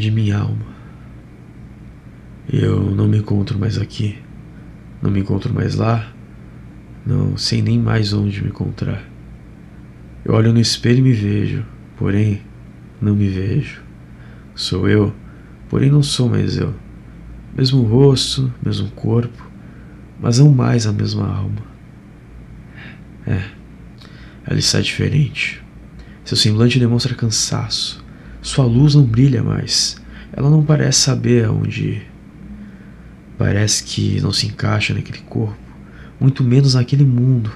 de minha alma. Eu não me encontro mais aqui, não me encontro mais lá, não sei nem mais onde me encontrar. Eu olho no espelho e me vejo, porém não me vejo. Sou eu, porém não sou mais eu. Mesmo rosto, mesmo corpo, mas não mais a mesma alma. É, ela está diferente. Seu semblante demonstra cansaço. Sua luz não brilha mais. Ela não parece saber aonde ir. Parece que não se encaixa naquele corpo, muito menos naquele mundo.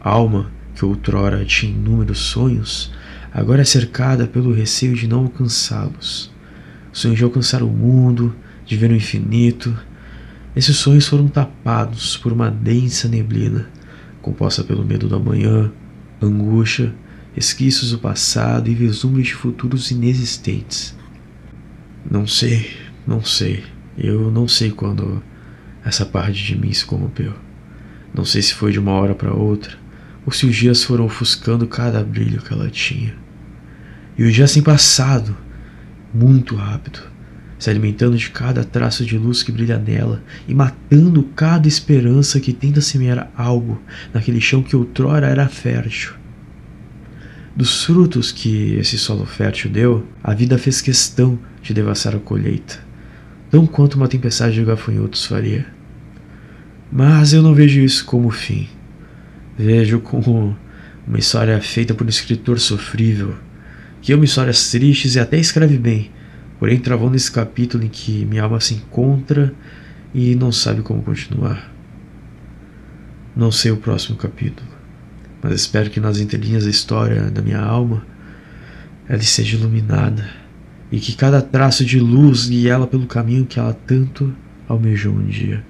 A alma, que outrora tinha inúmeros sonhos, agora é cercada pelo receio de não alcançá-los. Sonhos de alcançar o mundo, de ver o infinito. Esses sonhos foram tapados por uma densa neblina, composta pelo medo do amanhã, angústia, esquiços do passado e vislumbres de futuros inexistentes. Não sei, não sei. Eu não sei quando essa parte de mim se corrompeu. Não sei se foi de uma hora para outra, ou se os dias foram ofuscando cada brilho que ela tinha. E os dias têm passado muito rápido, se alimentando de cada traço de luz que brilha nela e matando cada esperança que tenta semear algo naquele chão que outrora era fértil. Dos frutos que esse solo fértil deu, a vida fez questão de devastar a colheita, tão quanto uma tempestade de gafanhotos faria. Mas eu não vejo isso como fim. Vejo como uma história feita por um escritor sofrível, que ama histórias tristes e até escreve bem, porém travando esse capítulo em que minha alma se encontra e não sabe como continuar. Não sei o próximo capítulo, mas espero que nas entrelinhas da história da minha alma ela seja iluminada e que cada traço de luz guie ela pelo caminho que ela tanto almejou um dia.